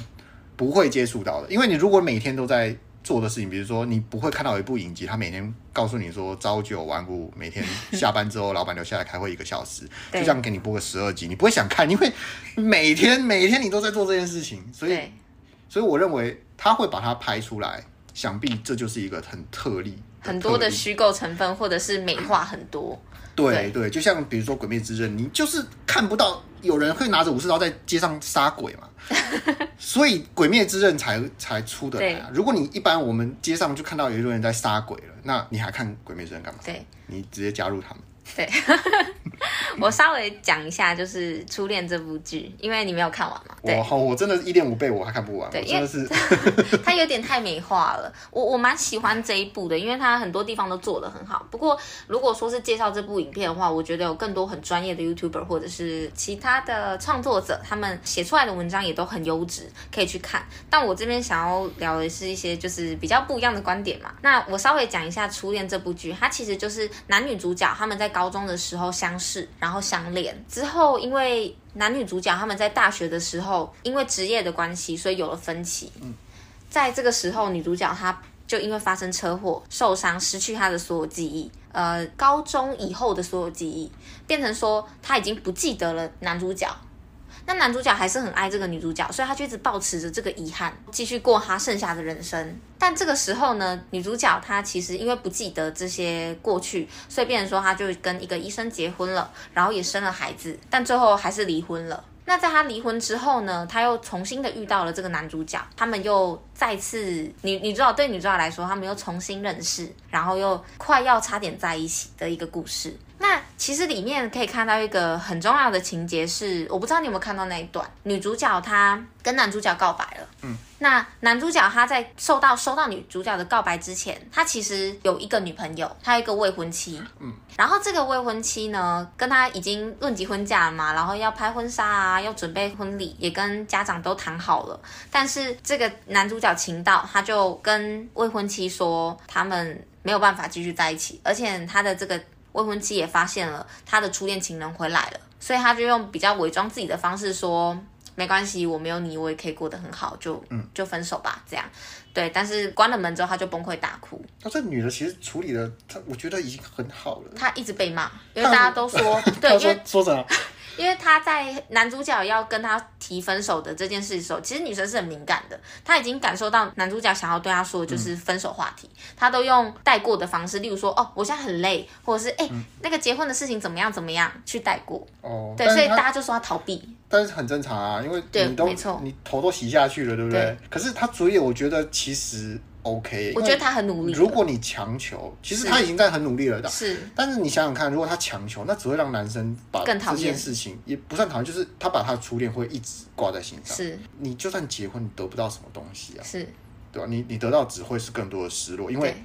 不会接触到的。因为你如果每天都在做的事情，比如说你不会看到一部影集，它每天告诉你说朝九晚五，每天 [LAUGHS] 下班之后老板留下来开会一个小时，就这样给你播个十二集，你不会想看，因为每天每天你都在做这件事情，所以所以我认为他会把它拍出来，想必这就是一个很特例。很多的虚构成分，或者是美化很多。对对，对，就像比如说《鬼灭之刃》，你就是看不到有人会拿着武士刀在街上杀鬼嘛，[LAUGHS] 所以《鬼灭之刃》才才出的来啊。如果你一般我们街上就看到有一个人在杀鬼了，那你还看《鬼灭之刃》干嘛？对，你直接加入他们。对，[LAUGHS] [LAUGHS] 我稍微讲一下，就是《初恋》这部剧，因为你没有看完嘛。对，我我真的是一点五倍，我还看不完。对，真的是，[LAUGHS] 它有点太美化了。我我蛮喜欢这一部的，因为它很多地方都做得很好。不过，如果说是介绍这部影片的话，我觉得有更多很专业的 YouTuber 或者是其他的创作者，他们写出来的文章也都很优质，可以去看。但我这边想要聊的是一些就是比较不一样的观点嘛。那我稍微讲一下《初恋》这部剧，它其实就是男女主角他们在高中的时候相识，然后相恋之后，因为男女主角他们在大学的时候，因为职业的关系，所以有了分歧。嗯，在这个时候，女主角她就因为发生车祸受伤，失去她的所有记忆。呃，高中以后的所有记忆，变成说她已经不记得了男主角。那男主角还是很爱这个女主角，所以他就一直抱持着这个遗憾，继续过他剩下的人生。但这个时候呢，女主角她其实因为不记得这些过去，所以变成说她就跟一个医生结婚了，然后也生了孩子，但最后还是离婚了。那在她离婚之后呢，她又重新的遇到了这个男主角，他们又再次女女主角对女主角来说，他们又重新认识，然后又快要差点在一起的一个故事。那其实里面可以看到一个很重要的情节是，我不知道你有没有看到那一段，女主角她跟男主角告白了。嗯。那男主角他在受到收到女主角的告白之前，他其实有一个女朋友，他有一个未婚妻。嗯。然后这个未婚妻呢，跟他已经论及婚嫁了嘛，然后要拍婚纱啊，要准备婚礼，也跟家长都谈好了。但是这个男主角情到，他就跟未婚妻说，他们没有办法继续在一起，而且他的这个未婚妻也发现了他的初恋情人回来了，所以他就用比较伪装自己的方式说。没关系，我没有你，我也可以过得很好，就嗯，就分手吧，这样，对。但是关了门之后，他就崩溃大哭。那、啊、这女的其实处理的，她我觉得已经很好了。她一直被骂，因为大家都说，[LAUGHS] 对，因为说什么？因为他在男主角要跟他提分手的这件事的时候，其实女生是很敏感的，她已经感受到男主角想要对她说的就是分手话题，她、嗯、都用带过的方式，例如说哦，我现在很累，或者是哎、嗯、那个结婚的事情怎么样怎么样去带过。哦，对，所以大家就说他逃避，但是很正常啊，因为你都你头都洗下去了，对不对？对，可是他主演，我觉得其实。OK，我觉得他很努力。如果你强求，其实他已经在很努力了。是，但是你想想看，如果他强求，那只会让男生把这件事情也不算讨厌，就是他把他的初恋会一直挂在心上。是，你就算结婚，你得不到什么东西啊？是，对吧？你你得到只会是更多的失落，因为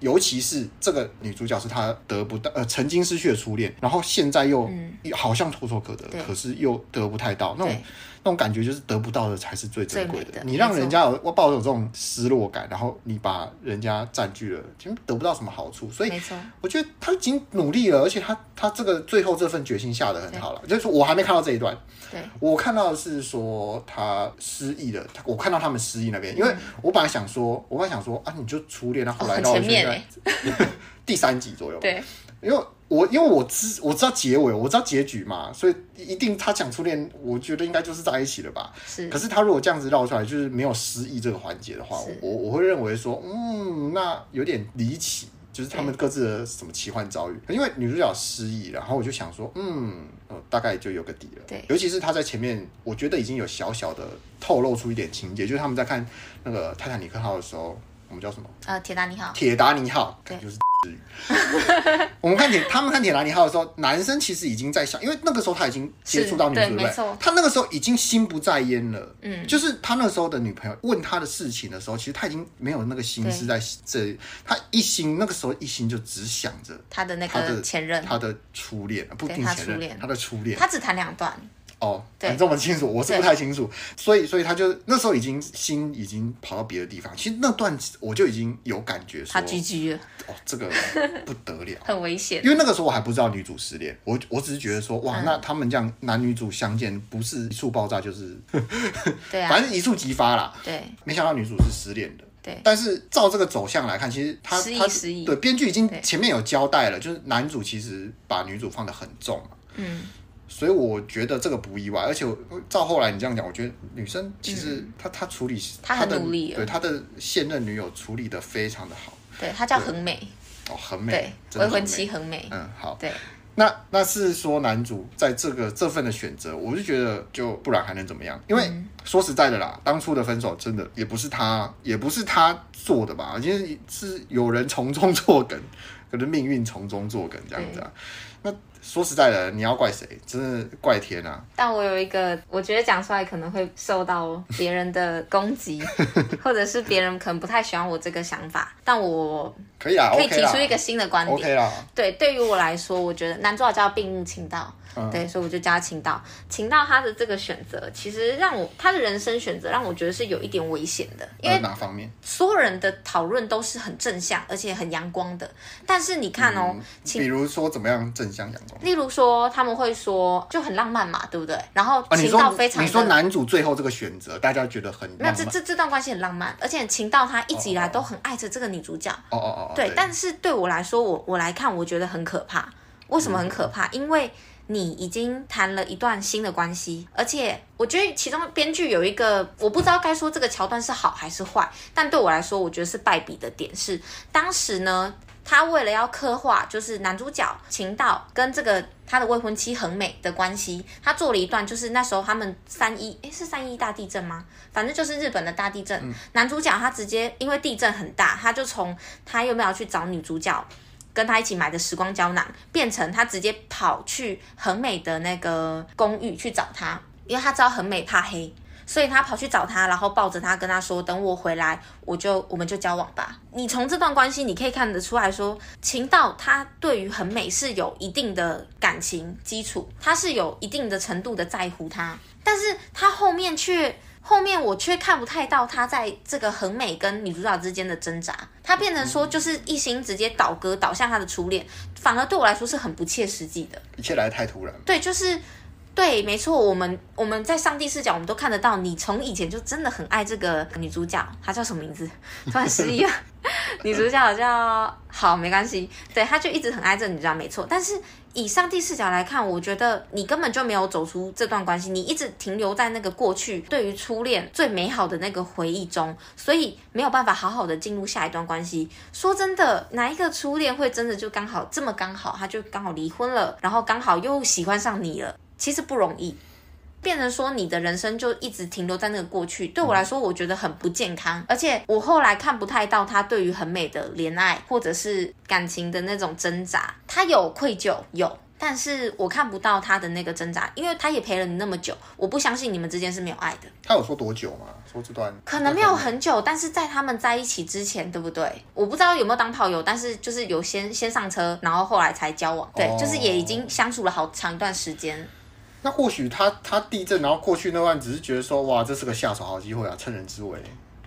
尤其是这个女主角是她得不到，呃，曾经失去的初恋，然后现在又好像唾手可得，可是又得不太到那种。那种感觉就是得不到的才是最珍贵的，的。你让人家有我抱有这种失落感，然后你把人家占据了，其实得不到什么好处。所以，我觉得他已经努力了，而且他他这个最后这份决心下的很好了。就是我还没看到这一段，对，我看到的是说他失忆了。我看到他们失忆那边，因为我本来想说，我本来想说啊，你就初恋，然后后来到现在、哦、[LAUGHS] 第三集左右，对，因为。我因为我知我知道结尾，我知道结局嘛，所以一定他讲初恋，我觉得应该就是在一起了吧。是。可是他如果这样子绕出来，就是没有失忆这个环节的话，我我会认为说，嗯，那有点离奇，就是他们各自的什么奇幻遭遇。因为女主角失忆，然后我就想说，嗯，大概就有个底了。对。尤其是他在前面，我觉得已经有小小的透露出一点情节，就是他们在看那个泰坦尼克号的时候，我们叫什么？呃，铁达尼号。铁达尼号，对，就是。[LAUGHS] 我们看铁，他们看铁达尼号的时候，男生其实已经在想，因为那个时候他已经接触到女主，对不对？他那个时候已经心不在焉了。嗯，就是他那时候的女朋友问他的事情的时候，其实他已经没有那个心思在这，他一心那个时候一心就只想着他的那个前任，他的初恋，不定前任，他的初恋，他只谈两段。哦，你这么清楚，我是不太清楚，所以所以他就那时候已经心已经跑到别的地方。其实那段我就已经有感觉说，他 GG 了。哦，这个 [LAUGHS] 不得了，很危险。因为那个时候我还不知道女主失恋，我我只是觉得说，哇，嗯、那他们这样男女主相见，不是一触爆炸就是，[LAUGHS] 对啊，反正一触即发啦。对，没想到女主是失恋的。对，但是照这个走向来看，其实他他对编剧已经前面有交代了，就是男主其实把女主放得很重。嗯。所以我觉得这个不意外，而且照后来你这样讲，我觉得女生其实她她、嗯、处理她很努力，对她的现任女友处理的非常的好。对，她叫恒美。哦，很美，对，未婚妻很美。嗯，好。对，那那是说男主在这个这份的选择，我就觉得就不然还能怎么样？因为、嗯、说实在的啦，当初的分手真的也不是他也不是他做的吧？其实是有人从中作梗，可能命运从中作梗这样子。说实在的，你要怪谁？真的怪天啊！但我有一个，我觉得讲出来可能会受到别人的攻击，[LAUGHS] 或者是别人可能不太喜欢我这个想法。但我可以啊，可以提出一个新的观点。OK 啦。对，对于我来说，我觉得男主角叫病入情道。嗯、对，所以我就叫他晴道。秦道他的这个选择，其实让我他的人生选择让我觉得是有一点危险的。因为哪方面？所有人的讨论都是很正向，而且很阳光的。但是你看哦，嗯、比如说怎么样正向阳光？例如说他们会说就很浪漫嘛，对不对？然后秦道非常、啊你，你说男主最后这个选择，大家觉得很那这这这段关系很浪漫，而且秦道他一直以来都很爱着这个女主角。哦哦哦。对，对但是对我来说，我我来看，我觉得很可怕。为什么很可怕？嗯、因为。你已经谈了一段新的关系，而且我觉得其中编剧有一个，我不知道该说这个桥段是好还是坏，但对我来说，我觉得是败笔的点是，当时呢，他为了要刻画就是男主角晴道跟这个他的未婚妻横美的关系，他做了一段，就是那时候他们三一，诶，是三一大地震吗？反正就是日本的大地震，男主角他直接因为地震很大，他就从他有没有去找女主角。跟他一起买的时光胶囊，变成他直接跑去很美的那个公寓去找他，因为他知道很美怕黑。所以他跑去找他，然后抱着他跟他说：“等我回来，我就我们就交往吧。”你从这段关系你可以看得出来说，秦道他对于很美是有一定的感情基础，他是有一定的程度的在乎他，但是他后面却后面我却看不太到他在这个恒美跟女主角之间的挣扎，他变成说就是一心直接倒戈倒向他的初恋，反而对我来说是很不切实际的，一切来得太突然。对，就是。对，没错，我们我们在上帝视角，我们都看得到，你从以前就真的很爱这个女主角，她叫什么名字？突然失忆了。[LAUGHS] 女主角叫好，没关系。对，她就一直很爱这个女主角，没错。但是以上帝视角来看，我觉得你根本就没有走出这段关系，你一直停留在那个过去，对于初恋最美好的那个回忆中，所以没有办法好好的进入下一段关系。说真的，哪一个初恋会真的就刚好这么刚好，他就刚好离婚了，然后刚好又喜欢上你了？其实不容易，变成说你的人生就一直停留在那个过去。对我来说，我觉得很不健康。而且我后来看不太到他对于很美的恋爱或者是感情的那种挣扎。他有愧疚，有，但是我看不到他的那个挣扎，因为他也陪了你那么久。我不相信你们之间是没有爱的。他有说多久吗？说这段可能没有很久，但是在他们在一起之前，对不对？我不知道有没有当炮友，但是就是有先先上车，然后后来才交往。对，就是也已经相处了好长一段时间。那或许他他地震，然后过去那段只是觉得说，哇，这是个下手好机会啊，趁人之危。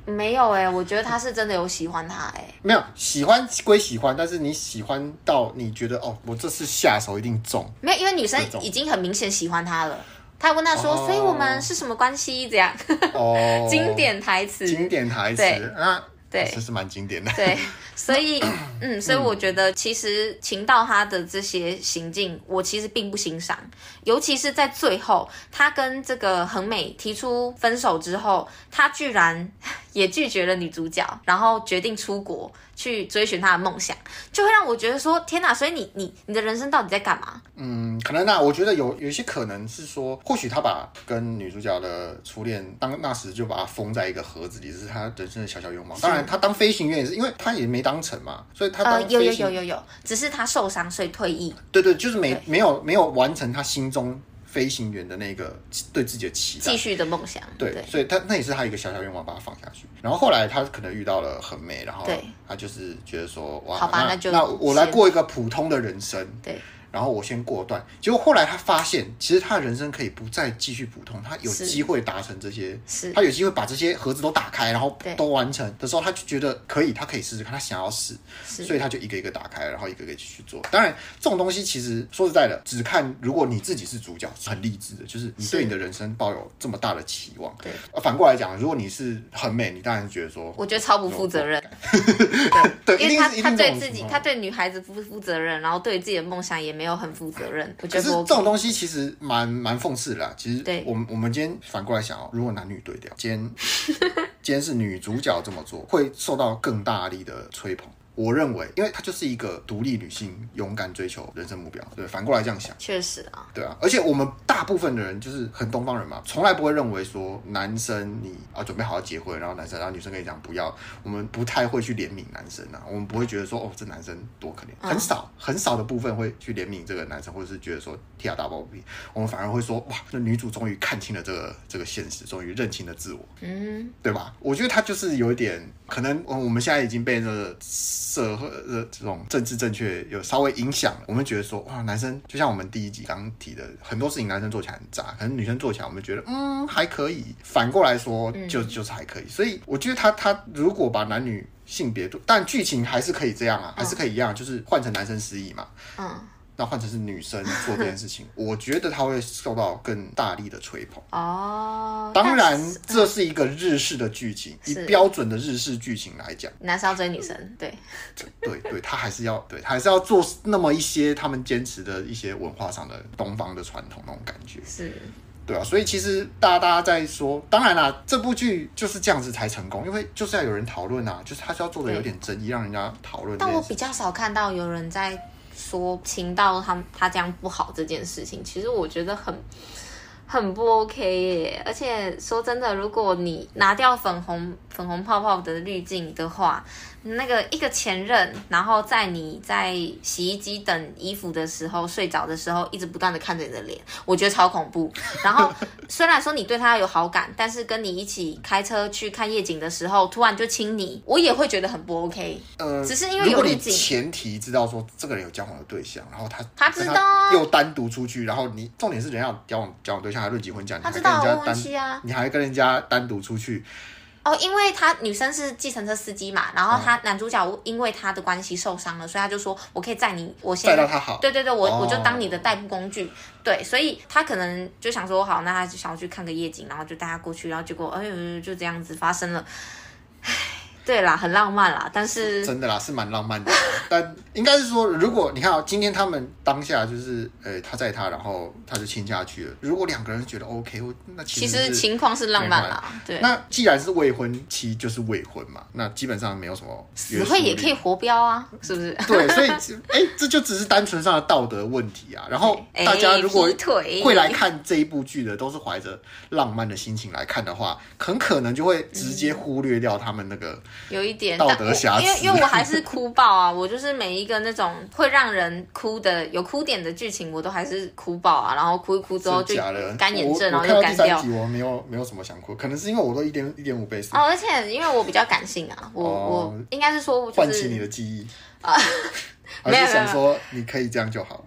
没有哎、欸，我觉得他是真的有喜欢他哎、欸。没有喜欢归喜欢，但是你喜欢到你觉得哦，我这次下手一定中。没有，因为女生已经很明显喜欢他了。他问他说，哦、所以我们是什么关系？这样。哦。[LAUGHS] 经典台词。经典台词。啊。对，这是蛮经典的。对，[LAUGHS] 所以，嗯，[COUGHS] 所以我觉得其实秦道他的这些行径，我其实并不欣赏，尤其是在最后，他跟这个恒美提出分手之后，他居然 [LAUGHS] 也拒绝了女主角，然后决定出国。去追寻他的梦想，就会让我觉得说天哪！所以你你你的人生到底在干嘛？嗯，可能那我觉得有有一些可能是说，或许他把跟女主角的初恋当那时就把它封在一个盒子里，这是他人生的小小愿望。当然，他当飞行员也是因为他也没当成嘛，所以他当飞行、呃、有有有有有，只是他受伤所以退役。对对，就是没没有没有完成他心中。飞行员的那个对自己的期待，继续的梦想，对，对，所以他那也是他一个小小愿望，把它放下去。然后后来他可能遇到了很美，然后他就是觉得说，哇，好吧，那，那就那我来过一个普通的人生，对。然后我先过段，结果后来他发现，其实他的人生可以不再继续普通，他有机会达成这些，他有机会把这些盒子都打开，然后都完成的时候，他就觉得可以，他可以试试看，他想要试，所以他就一个一个打开，然后一个一个继续做。当然，这种东西其实说实在的，只看如果你自己是主角，是很励志的，就是你对你的人生抱有这么大的期望。对，反过来讲，如果你是很美，你当然觉得说，我觉得超不负责任。[LAUGHS] 对，因为他他对自己，他对女孩子不负责任，然后对自己的梦想也没有很负责任。我觉得可是这种东西其实蛮蛮讽刺的啦。其实，对我们我们今天反过来想哦，如果男女对调，今天 [LAUGHS] 今天是女主角这么做，会受到更大力的吹捧。我认为，因为她就是一个独立女性，勇敢追求人生目标。对，反过来这样想，确实啊，对啊。而且我们大部分的人就是很东方人嘛，从来不会认为说男生你啊准备好好结婚，然后男生然后女生跟你讲不要，我们不太会去怜悯男生啊。我们不会觉得说哦，这男生多可怜，很少很少的部分会去怜悯这个男生，或者是觉得说替他打抱不平。我们反而会说哇，那女主终于看清了这个这个现实，终于认清了自我，嗯，对吧？我觉得她就是有一点可能，我们现在已经被这个。社会的这种政治正确有稍微影响了，我们觉得说哇，男生就像我们第一集刚提的很多事情，男生做起来很渣，可能女生做起来我们觉得嗯还可以。反过来说就就是还可以，所以我觉得他他如果把男女性别，但剧情还是可以这样啊，还是可以一样，就是换成男生失忆嘛，嗯。那换成是女生做这件事情，[LAUGHS] 我觉得她会受到更大力的吹捧哦。当然，这是一个日式的剧情，以标准的日式剧情来讲，男生要追女生，对，对对，他还是要对，还是要做那么一些他们坚持的一些文化上的东方的传统那种感觉，是，对啊。所以其实大家大家在说，当然啦，这部剧就是这样子才成功，因为就是要有人讨论啊，就是他是要做的有点争议，让人家讨论。但我比较少看到有人在。说情到他他这样不好这件事情，其实我觉得很很不 OK 耶。而且说真的，如果你拿掉粉红粉红泡泡的滤镜的话，那个一个前任，然后在你在洗衣机等衣服的时候，睡着的时候，一直不断的看着你的脸，我觉得超恐怖。[LAUGHS] 然后虽然说你对他有好感，但是跟你一起开车去看夜景的时候，突然就亲你，我也会觉得很不 OK。呃，只是因为有滤镜。前提知道说这个人有交往的对象，然后他他知道又单独出去，然后你重点是人家交往交往对象还论及婚嫁，他知道你还跟人家单，啊、你还跟人家单独出去。哦，因为他女生是计程车司机嘛，然后他男主角因为他的关系受伤了，嗯、所以他就说：“我可以载你，我先载到他好。”对对对，我、哦、我就当你的代步工具。对，所以他可能就想说：“好，那他就想要去看个夜景，然后就带他过去，然后结果哎呦，就这样子发生了。”唉。对啦，很浪漫啦，但是真的啦，是蛮浪漫的。[LAUGHS] 但应该是说，如果你看啊，今天他们当下就是，呃，他在他，然后他就亲下去了。如果两个人觉得 OK，那其实，情况是浪漫啦。对，那既然是未婚妻，就是未婚嘛，那基本上没有什么。死会也可以活标啊，是不是？[LAUGHS] 对，所以哎，这就只是单纯上的道德问题啊。然后大家如果会来看这一部剧的，都是怀着浪漫的心情来看的话，很可能就会直接忽略掉他们那个。有一点道德瑕疵，因为因为我还是哭爆啊！我就是每一个那种会让人哭的有哭点的剧情，我都还是哭爆啊！然后哭一哭之后就干眼症，然后又干掉。我没有没有什么想哭，可能是因为我都一点一点五倍速哦，而且因为我比较感性啊，我、哦、我应该是说唤起你的记忆啊，[LAUGHS] 没有想说你可以这样就好。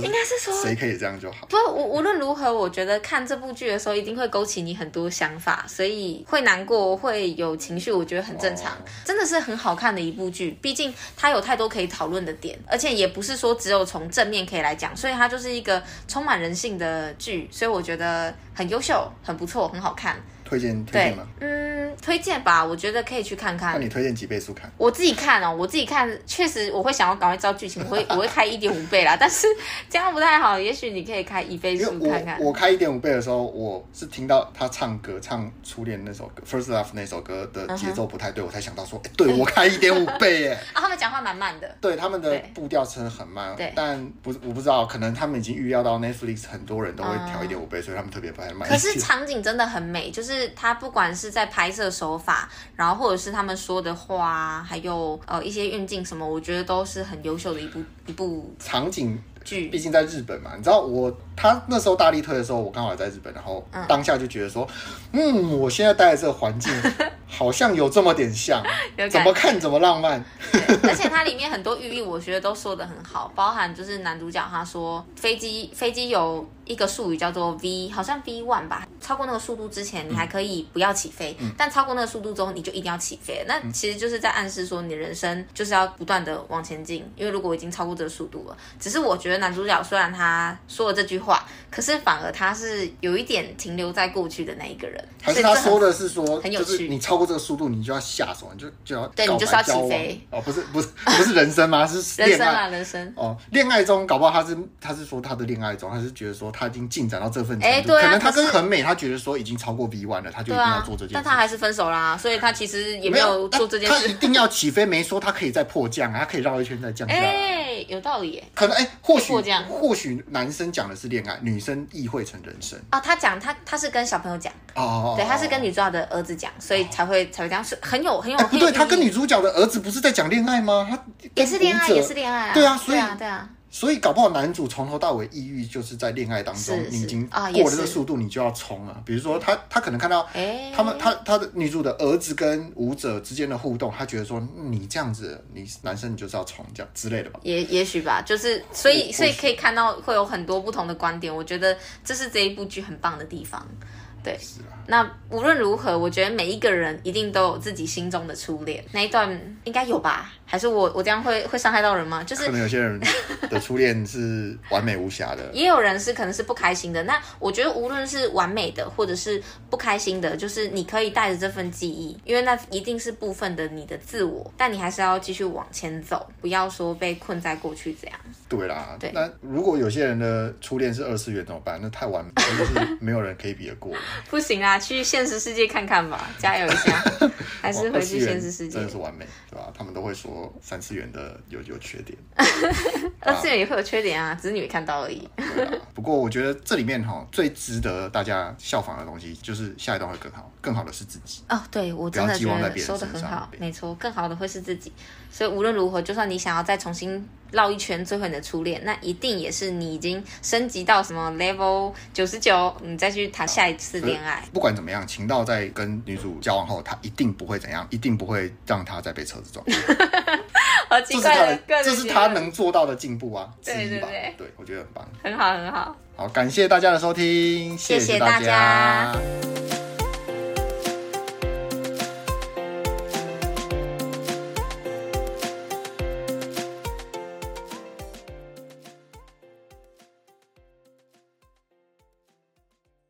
应该是说谁可以这样就好。不，无无论如何，我觉得看这部剧的时候，一定会勾起你很多想法，所以会难过，会有情绪，我觉得很正常。真的是很好看的一部剧，毕竟它有太多可以讨论的点，而且也不是说只有从正面可以来讲，所以它就是一个充满人性的剧，所以我觉得很优秀，很不错，很好看。推荐推荐吗？嗯，推荐吧，我觉得可以去看看。那你推荐几倍速看？我自己看哦，我自己看，确实我会想要赶快知道剧情，我会 [LAUGHS] 我会开一点五倍啦，但是这样不太好，也许你可以开一倍速看看。我，我开一点五倍的时候，我是听到他唱歌唱初恋那首歌《First Love》那首歌的节奏不太对，我才想到说，[LAUGHS] 哎，对我开一点五倍耶。[LAUGHS] 啊，他们讲话蛮慢的。对，他们的步调真的很慢。对。但不，我不知道，可能他们已经预料到 Netflix 很多人都会调一点五倍，所以他们特别拍慢。可是场景真的很美，就是。他不管是在拍摄手法，然后或者是他们说的话，还有呃一些运镜什么，我觉得都是很优秀的一部一部场景剧。毕竟在日本嘛，你知道我他那时候大力推的时候，我刚好在日本，然后当下就觉得说，嗯，嗯，我现在待的这个环境 [LAUGHS] 好像有这么点像，怎么看怎么浪漫。而且它里面很多寓意，我觉得都说的很好，包含就是男主角他说飞机飞机有。一个术语叫做 V，好像 V one 吧。超过那个速度之前，你还可以不要起飞；嗯、但超过那个速度之后，你就一定要起飞。那其实就是在暗示说，你人生就是要不断的往前进。因为如果已经超过这个速度了，只是我觉得男主角虽然他说了这句话，可是反而他是有一点停留在过去的那一个人。还是他说的是说，很有趣。你超过这个速度，你就要下手，你就就要 [LAUGHS] 对，你就是要起飞。哦，不是不是不是人生吗？是 [LAUGHS] 人生啊，人生。哦，恋爱中搞不好他是他是说他的恋爱中，他是觉得说他已经进展到这。哎，对啊，可能他跟很美，他觉得说已经超过 V one 了，他就一定要做这件事。但他还是分手啦，所以他其实也没有做这件事。他一定要起飞，没说他可以再迫降啊，他可以绕一圈再降下来。哎，有道理耶。可能哎，或许或许男生讲的是恋爱，女生意会成人生啊。他讲他他是跟小朋友讲哦，对，他是跟女主角的儿子讲，所以才会才会这样，是很有很有。不对，他跟女主角的儿子不是在讲恋爱吗？他也是恋爱，也是恋爱。对啊，所以对啊。所以搞不好男主从头到尾抑郁就是在恋爱当中，你已经过了这个速度，你就要冲了！比如说他他可能看到他们他他的女主的儿子跟舞者之间的互动，他觉得说你这样子，你男生你就是要冲这样之类的吧？也也许吧，就是所以所以可以看到会有很多不同的观点，我觉得这是这一部剧很棒的地方。对，是啊。那无论如何，我觉得每一个人一定都有自己心中的初恋，那一段应该有吧？还是我我这样会会伤害到人吗？就是可能有些人的初恋是完美无瑕的，也有人是可能是不开心的。那我觉得无论是完美的或者是不开心的，就是你可以带着这份记忆，因为那一定是部分的你的自我，但你还是要继续往前走，不要说被困在过去这样。对啦，对。那如果有些人的初恋是二次元怎么办？那太完美，就是没有人可以比得过。[LAUGHS] 不行啊，去现实世界看看吧，加油一下。[LAUGHS] 还是回去现实世界，真的是完美，对吧？他们都会说三次元的有有缺点，[LAUGHS] 二次元也会有缺点啊，只是你没看到而已。对啊，不过我觉得这里面哈最值得大家效仿的东西，就是下一段会更好，更好的是自己。哦，对，我真的觉得说的很好，没错，更好的会是自己。所以无论如何，就算你想要再重新绕一圈追回你的初恋，那一定也是你已经升级到什么 level 九十九，你再去谈下一次恋爱。不管怎么样，晴道在跟女主交往后，他一定不会怎样，一定不会让他再被车子撞。[LAUGHS] 好奇怪的，这是他能做到的进步啊！对对对，对我觉得很棒，很好很好。好，感谢大家的收听，谢谢大家。